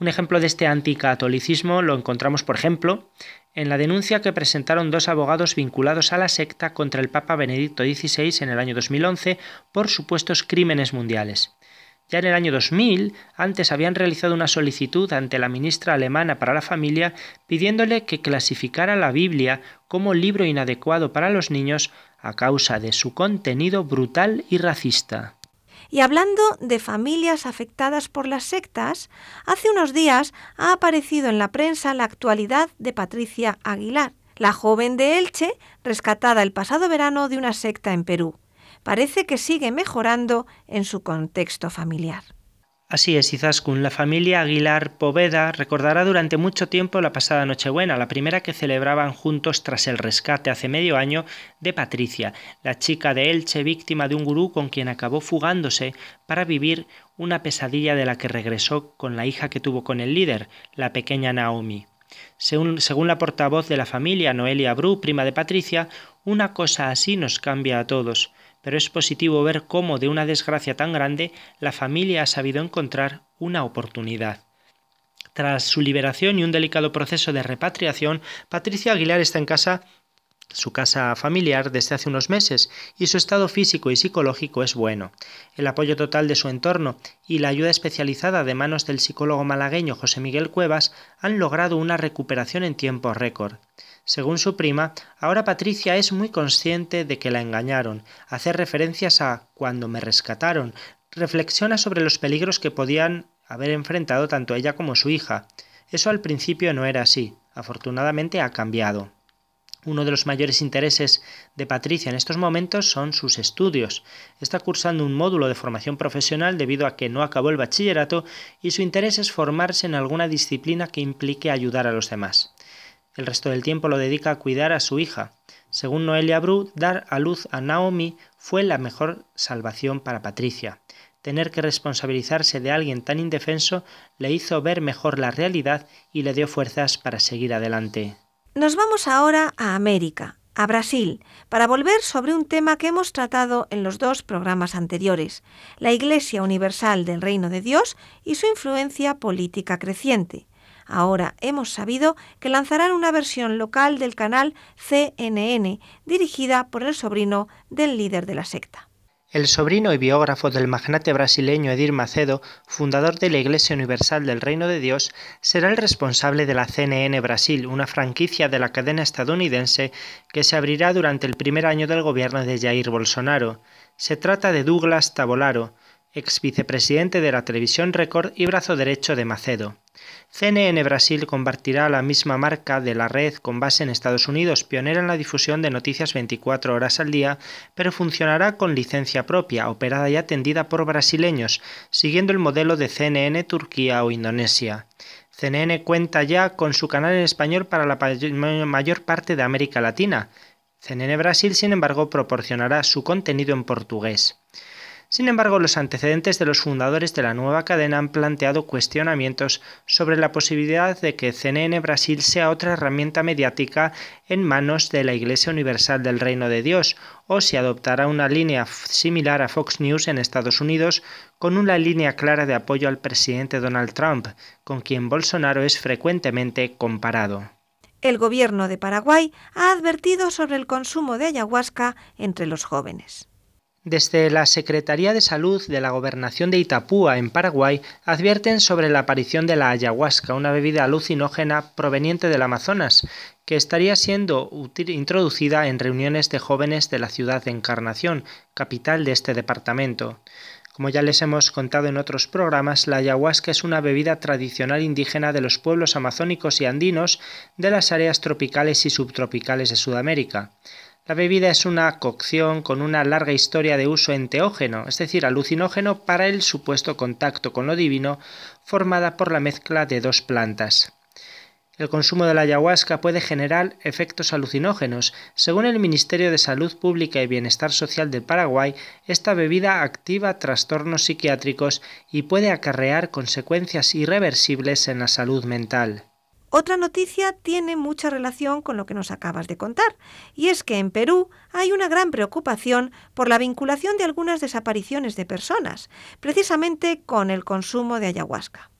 Un ejemplo de este anticatolicismo lo encontramos, por ejemplo, en la denuncia que presentaron dos abogados vinculados a la secta contra el Papa Benedicto XVI en el año 2011 por supuestos crímenes mundiales. Ya en el año 2000, antes habían realizado una solicitud ante la ministra alemana para la familia pidiéndole que clasificara la Biblia como libro inadecuado para los niños a causa de su contenido brutal y racista. Y hablando de familias afectadas por las sectas, hace unos días ha aparecido en la prensa la actualidad de Patricia Aguilar, la joven de Elche, rescatada el pasado verano de una secta en Perú. Parece que sigue mejorando en su contexto familiar. Así es, Izaskun. La familia Aguilar Poveda recordará durante mucho tiempo la pasada Nochebuena, la primera que celebraban juntos tras el rescate hace medio año de Patricia, la chica de Elche víctima de un gurú con quien acabó fugándose para vivir una pesadilla de la que regresó con la hija que tuvo con el líder, la pequeña Naomi. Según, según, la portavoz de la familia, Noelia Bru, prima de Patricia, una cosa así nos cambia a todos pero es positivo ver cómo de una desgracia tan grande la familia ha sabido encontrar una oportunidad. Tras su liberación y un delicado proceso de repatriación, Patricia Aguilar está en casa su casa familiar desde hace unos meses y su estado físico y psicológico es bueno. El apoyo total de su entorno y la ayuda especializada de manos del psicólogo malagueño José Miguel Cuevas han logrado una recuperación en tiempo récord. Según su prima, ahora Patricia es muy consciente de que la engañaron, hace referencias a cuando me rescataron, reflexiona sobre los peligros que podían haber enfrentado tanto ella como su hija. Eso al principio no era así, afortunadamente ha cambiado. Uno de los mayores intereses de Patricia en estos momentos son sus estudios. Está cursando un módulo de formación profesional debido a que no acabó el bachillerato y su interés es formarse en alguna disciplina que implique ayudar a los demás. El resto del tiempo lo dedica a cuidar a su hija. Según Noelia Bru, dar a luz a Naomi fue la mejor salvación para Patricia. Tener que responsabilizarse de alguien tan indefenso le hizo ver mejor la realidad y le dio fuerzas para seguir adelante. Nos vamos ahora a América, a Brasil, para volver sobre un tema que hemos tratado en los dos programas anteriores, la Iglesia Universal del Reino de Dios y su influencia política creciente. Ahora hemos sabido que lanzarán una versión local del canal CNN, dirigida por el sobrino del líder de la secta. El sobrino y biógrafo del magnate brasileño Edir Macedo, fundador de la Iglesia Universal del Reino de Dios, será el responsable de la CNN Brasil, una franquicia de la cadena estadounidense que se abrirá durante el primer año del gobierno de Jair Bolsonaro. Se trata de Douglas Tabolaro, ex vicepresidente de la Televisión Record y brazo derecho de Macedo. CNN Brasil compartirá la misma marca de la red con base en Estados Unidos, pionera en la difusión de noticias 24 horas al día, pero funcionará con licencia propia, operada y atendida por brasileños, siguiendo el modelo de CNN Turquía o Indonesia. CNN cuenta ya con su canal en español para la mayor parte de América Latina. CNN Brasil, sin embargo, proporcionará su contenido en portugués. Sin embargo, los antecedentes de los fundadores de la nueva cadena han planteado cuestionamientos sobre la posibilidad de que CNN Brasil sea otra herramienta mediática en manos de la Iglesia Universal del Reino de Dios, o si adoptará una línea similar a Fox News en Estados Unidos, con una línea clara de apoyo al presidente Donald Trump, con quien Bolsonaro es frecuentemente comparado. El gobierno de Paraguay ha advertido sobre el consumo de ayahuasca entre los jóvenes. Desde la Secretaría de Salud de la Gobernación de Itapúa, en Paraguay, advierten sobre la aparición de la ayahuasca, una bebida alucinógena proveniente del Amazonas, que estaría siendo introducida en reuniones de jóvenes de la ciudad de Encarnación, capital de este departamento. Como ya les hemos contado en otros programas, la ayahuasca es una bebida tradicional indígena de los pueblos amazónicos y andinos de las áreas tropicales y subtropicales de Sudamérica. La bebida es una cocción con una larga historia de uso enteógeno, es decir, alucinógeno para el supuesto contacto con lo divino, formada por la mezcla de dos plantas. El consumo de la ayahuasca puede generar efectos alucinógenos. Según el Ministerio de Salud Pública y Bienestar Social del Paraguay, esta bebida activa trastornos psiquiátricos y puede acarrear consecuencias irreversibles en la salud mental. Otra noticia tiene mucha relación con lo que nos acabas de contar, y es que en Perú hay una gran preocupación por la vinculación de algunas desapariciones de personas, precisamente con el consumo de ayahuasca.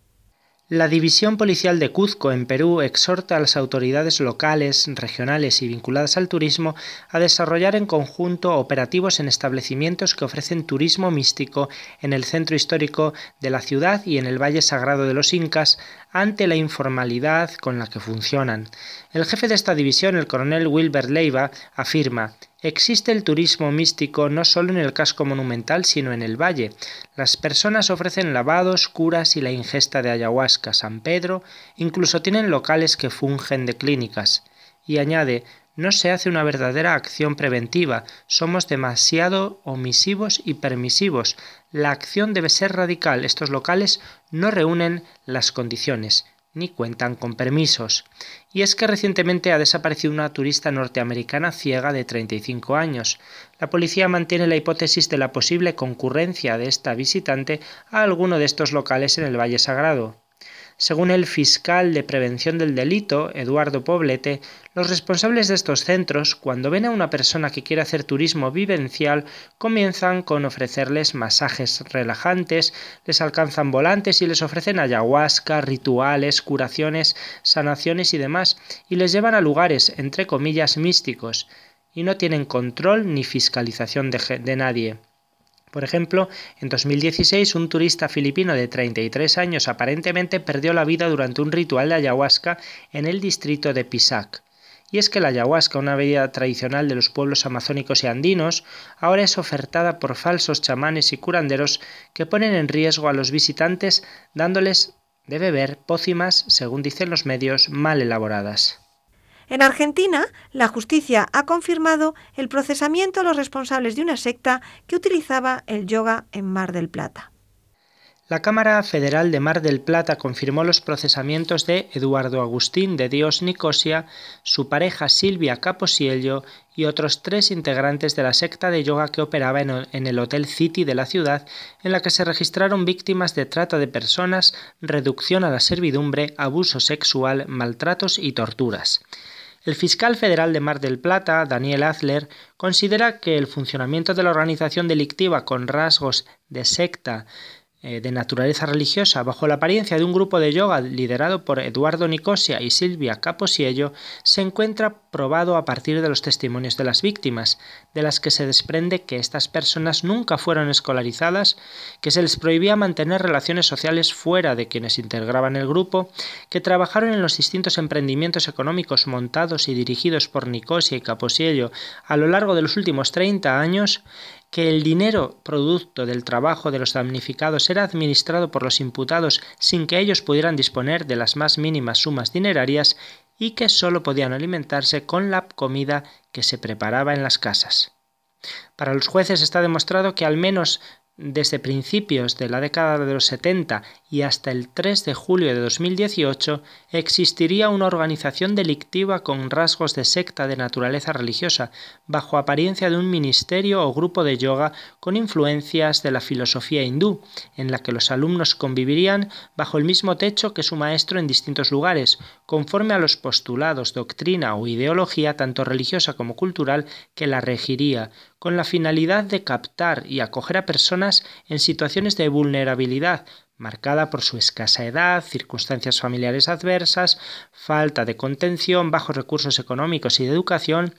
La División Policial de Cuzco en Perú exhorta a las autoridades locales, regionales y vinculadas al turismo a desarrollar en conjunto operativos en establecimientos que ofrecen turismo místico en el centro histórico de la ciudad y en el Valle Sagrado de los Incas ante la informalidad con la que funcionan. El jefe de esta división, el coronel Wilbert Leiva, afirma Existe el turismo místico no solo en el casco monumental, sino en el valle. Las personas ofrecen lavados, curas y la ingesta de ayahuasca, San Pedro, incluso tienen locales que fungen de clínicas. Y añade, no se hace una verdadera acción preventiva, somos demasiado omisivos y permisivos. La acción debe ser radical, estos locales no reúnen las condiciones ni cuentan con permisos. Y es que recientemente ha desaparecido una turista norteamericana ciega de 35 años. La policía mantiene la hipótesis de la posible concurrencia de esta visitante a alguno de estos locales en el Valle Sagrado. Según el fiscal de prevención del delito, Eduardo Poblete, los responsables de estos centros, cuando ven a una persona que quiere hacer turismo vivencial, comienzan con ofrecerles masajes relajantes, les alcanzan volantes y les ofrecen ayahuasca, rituales, curaciones, sanaciones y demás, y les llevan a lugares, entre comillas, místicos, y no tienen control ni fiscalización de, de nadie. Por ejemplo, en 2016 un turista filipino de 33 años aparentemente perdió la vida durante un ritual de ayahuasca en el distrito de Pisac. Y es que la ayahuasca, una bebida tradicional de los pueblos amazónicos y andinos, ahora es ofertada por falsos chamanes y curanderos que ponen en riesgo a los visitantes dándoles de beber pócimas, según dicen los medios, mal elaboradas. En Argentina, la justicia ha confirmado el procesamiento a los responsables de una secta que utilizaba el yoga en Mar del Plata. La Cámara Federal de Mar del Plata confirmó los procesamientos de Eduardo Agustín de Dios Nicosia, su pareja Silvia Caposiello y otros tres integrantes de la secta de yoga que operaba en el Hotel City de la ciudad, en la que se registraron víctimas de trata de personas, reducción a la servidumbre, abuso sexual, maltratos y torturas. El fiscal federal de Mar del Plata, Daniel Adler, considera que el funcionamiento de la organización delictiva con rasgos de secta de naturaleza religiosa bajo la apariencia de un grupo de yoga liderado por Eduardo Nicosia y Silvia Caposiello se encuentra probado a partir de los testimonios de las víctimas, de las que se desprende que estas personas nunca fueron escolarizadas, que se les prohibía mantener relaciones sociales fuera de quienes integraban el grupo, que trabajaron en los distintos emprendimientos económicos montados y dirigidos por Nicosia y Caposiello a lo largo de los últimos 30 años, que el dinero producto del trabajo de los damnificados era administrado por los imputados sin que ellos pudieran disponer de las más mínimas sumas dinerarias y que sólo podían alimentarse con la comida que se preparaba en las casas. Para los jueces está demostrado que al menos desde principios de la década de los 70 y hasta el 3 de julio de 2018 existiría una organización delictiva con rasgos de secta de naturaleza religiosa, bajo apariencia de un ministerio o grupo de yoga con influencias de la filosofía hindú, en la que los alumnos convivirían bajo el mismo techo que su maestro en distintos lugares, conforme a los postulados, doctrina o ideología tanto religiosa como cultural que la regiría, con la finalidad de captar y acoger a personas en situaciones de vulnerabilidad, marcada por su escasa edad, circunstancias familiares adversas, falta de contención, bajos recursos económicos y de educación,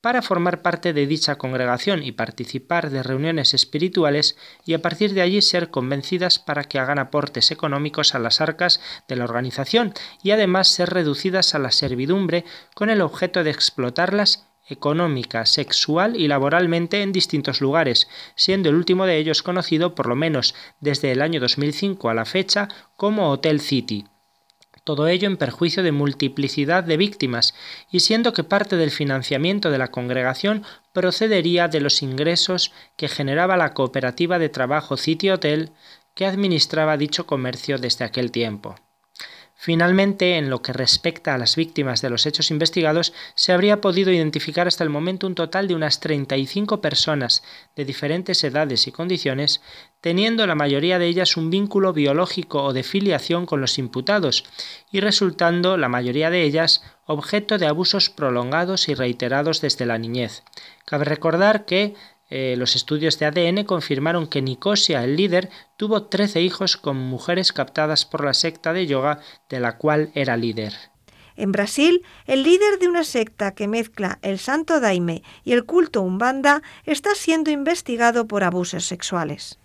para formar parte de dicha congregación y participar de reuniones espirituales y a partir de allí ser convencidas para que hagan aportes económicos a las arcas de la organización y además ser reducidas a la servidumbre con el objeto de explotarlas económica, sexual y laboralmente en distintos lugares, siendo el último de ellos conocido por lo menos desde el año 2005 a la fecha como Hotel City. Todo ello en perjuicio de multiplicidad de víctimas, y siendo que parte del financiamiento de la congregación procedería de los ingresos que generaba la cooperativa de trabajo City Hotel que administraba dicho comercio desde aquel tiempo. Finalmente, en lo que respecta a las víctimas de los hechos investigados, se habría podido identificar hasta el momento un total de unas 35 personas de diferentes edades y condiciones, teniendo la mayoría de ellas un vínculo biológico o de filiación con los imputados, y resultando la mayoría de ellas objeto de abusos prolongados y reiterados desde la niñez. Cabe recordar que eh, los estudios de ADN confirmaron que Nicosia, el líder, tuvo 13 hijos con mujeres captadas por la secta de yoga de la cual era líder. En Brasil, el líder de una secta que mezcla el santo daime y el culto umbanda está siendo investigado por abusos sexuales.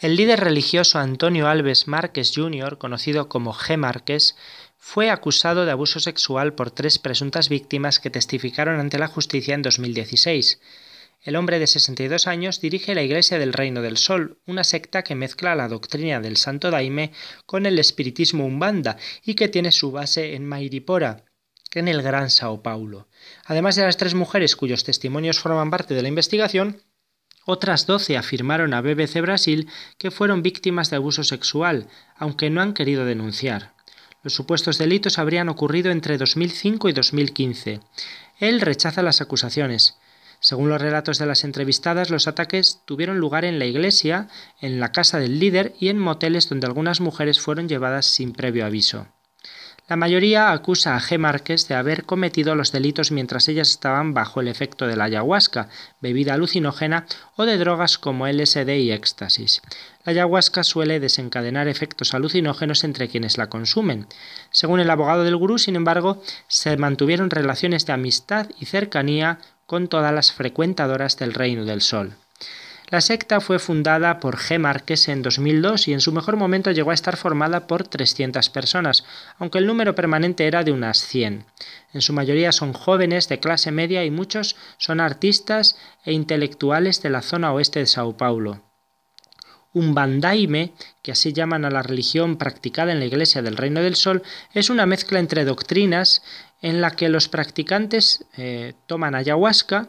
El líder religioso Antonio Alves Márquez Jr., conocido como G. Márquez, fue acusado de abuso sexual por tres presuntas víctimas que testificaron ante la justicia en 2016. El hombre de 62 años dirige la Iglesia del Reino del Sol, una secta que mezcla la doctrina del Santo Daime con el espiritismo umbanda y que tiene su base en Mairipora, en el Gran Sao Paulo. Además de las tres mujeres cuyos testimonios forman parte de la investigación, otras doce afirmaron a BBC Brasil que fueron víctimas de abuso sexual, aunque no han querido denunciar. Los supuestos delitos habrían ocurrido entre 2005 y 2015. Él rechaza las acusaciones. Según los relatos de las entrevistadas, los ataques tuvieron lugar en la iglesia, en la casa del líder y en moteles donde algunas mujeres fueron llevadas sin previo aviso. La mayoría acusa a G. Márquez de haber cometido los delitos mientras ellas estaban bajo el efecto de la ayahuasca, bebida alucinógena o de drogas como LSD y éxtasis. La ayahuasca suele desencadenar efectos alucinógenos entre quienes la consumen. Según el abogado del gurú, sin embargo, se mantuvieron relaciones de amistad y cercanía con todas las frecuentadoras del Reino del Sol. La secta fue fundada por G. Márquez en 2002 y en su mejor momento llegó a estar formada por 300 personas, aunque el número permanente era de unas 100. En su mayoría son jóvenes de clase media y muchos son artistas e intelectuales de la zona oeste de Sao Paulo. Un bandaime, que así llaman a la religión practicada en la Iglesia del Reino del Sol, es una mezcla entre doctrinas en la que los practicantes eh, toman ayahuasca,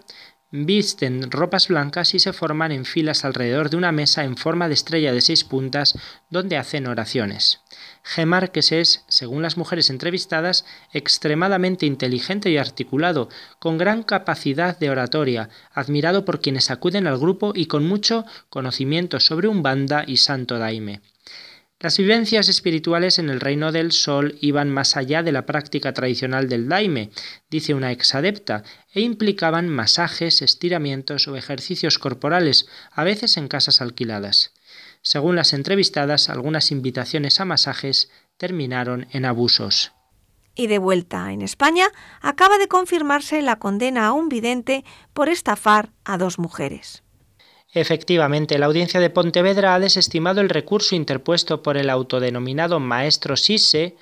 visten ropas blancas y se forman en filas alrededor de una mesa en forma de estrella de seis puntas donde hacen oraciones. G. Márquez es, según las mujeres entrevistadas, extremadamente inteligente y articulado, con gran capacidad de oratoria, admirado por quienes acuden al grupo y con mucho conocimiento sobre un banda y santo daime. Las vivencias espirituales en el reino del sol iban más allá de la práctica tradicional del daime, dice una exadepta, e implicaban masajes, estiramientos o ejercicios corporales, a veces en casas alquiladas. Según las entrevistadas, algunas invitaciones a masajes terminaron en abusos. Y de vuelta en España, acaba de confirmarse la condena a un vidente por estafar a dos mujeres. Efectivamente, la audiencia de Pontevedra ha desestimado el recurso interpuesto por el autodenominado maestro Sisse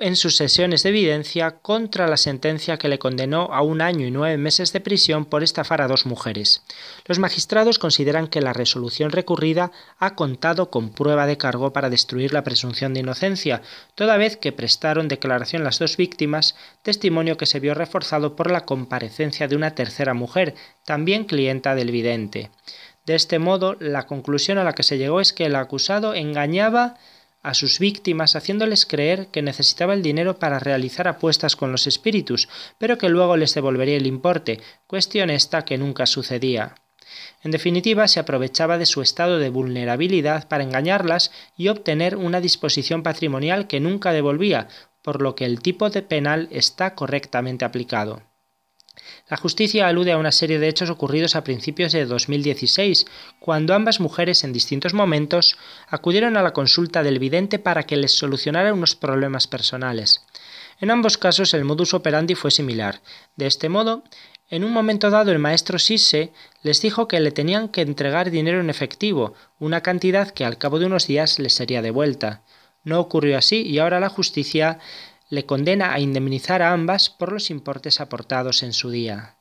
en sus sesiones de evidencia contra la sentencia que le condenó a un año y nueve meses de prisión por estafar a dos mujeres. Los magistrados consideran que la resolución recurrida ha contado con prueba de cargo para destruir la presunción de inocencia, toda vez que prestaron declaración las dos víctimas, testimonio que se vio reforzado por la comparecencia de una tercera mujer, también clienta del vidente. De este modo, la conclusión a la que se llegó es que el acusado engañaba a sus víctimas haciéndoles creer que necesitaba el dinero para realizar apuestas con los espíritus, pero que luego les devolvería el importe, cuestión esta que nunca sucedía. En definitiva, se aprovechaba de su estado de vulnerabilidad para engañarlas y obtener una disposición patrimonial que nunca devolvía, por lo que el tipo de penal está correctamente aplicado. La justicia alude a una serie de hechos ocurridos a principios de 2016, cuando ambas mujeres en distintos momentos acudieron a la consulta del vidente para que les solucionara unos problemas personales. En ambos casos el modus operandi fue similar. De este modo, en un momento dado el maestro Sisse les dijo que le tenían que entregar dinero en efectivo, una cantidad que al cabo de unos días les sería devuelta. No ocurrió así y ahora la justicia le condena a indemnizar a ambas por los importes aportados en su día.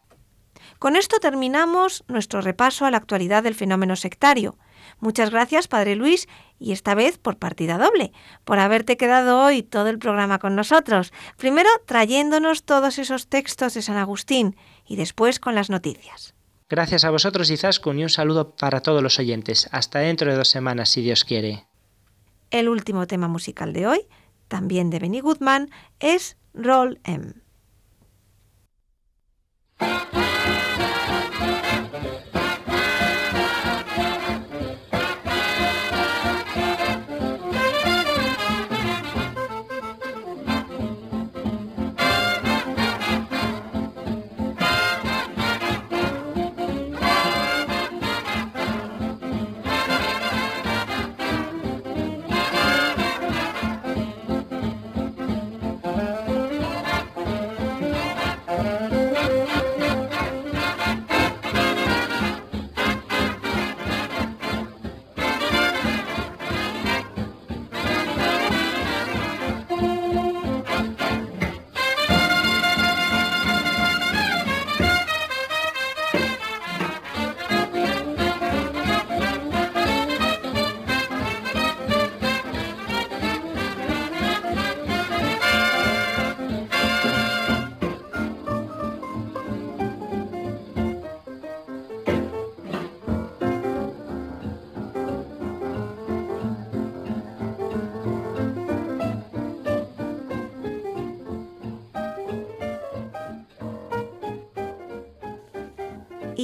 Con esto terminamos nuestro repaso a la actualidad del fenómeno sectario. Muchas gracias, Padre Luis, y esta vez por partida doble, por haberte quedado hoy todo el programa con nosotros, primero trayéndonos todos esos textos de San Agustín y después con las noticias. Gracias a vosotros, Izaskun, y un saludo para todos los oyentes. Hasta dentro de dos semanas, si Dios quiere. El último tema musical de hoy también de Benny Goodman, es Roll M.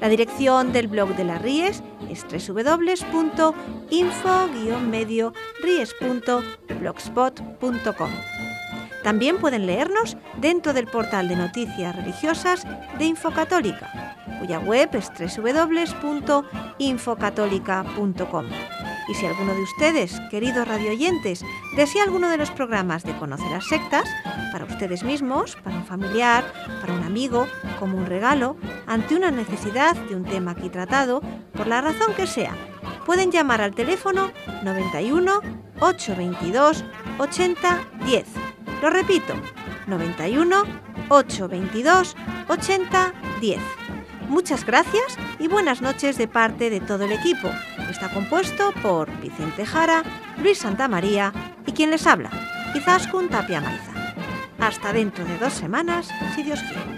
La dirección del blog de las Ries es www.info-ries.blogspot.com. También pueden leernos dentro del portal de noticias religiosas de Infocatólica, cuya web es www.infocatólica.com. Y si alguno de ustedes, queridos radioyentes, desea alguno de los programas de Conocer las Sectas, para ustedes mismos, para un familiar, para un amigo, como un regalo, ante una necesidad de un tema aquí tratado, por la razón que sea, pueden llamar al teléfono 91 822 80 10. Lo repito, 91 822 80 10. Muchas gracias y buenas noches de parte de todo el equipo. Está compuesto por Vicente Jara, Luis Santamaría y quien les habla, Izaskun Tapia Maiza. Hasta dentro de dos semanas, si Dios quiere.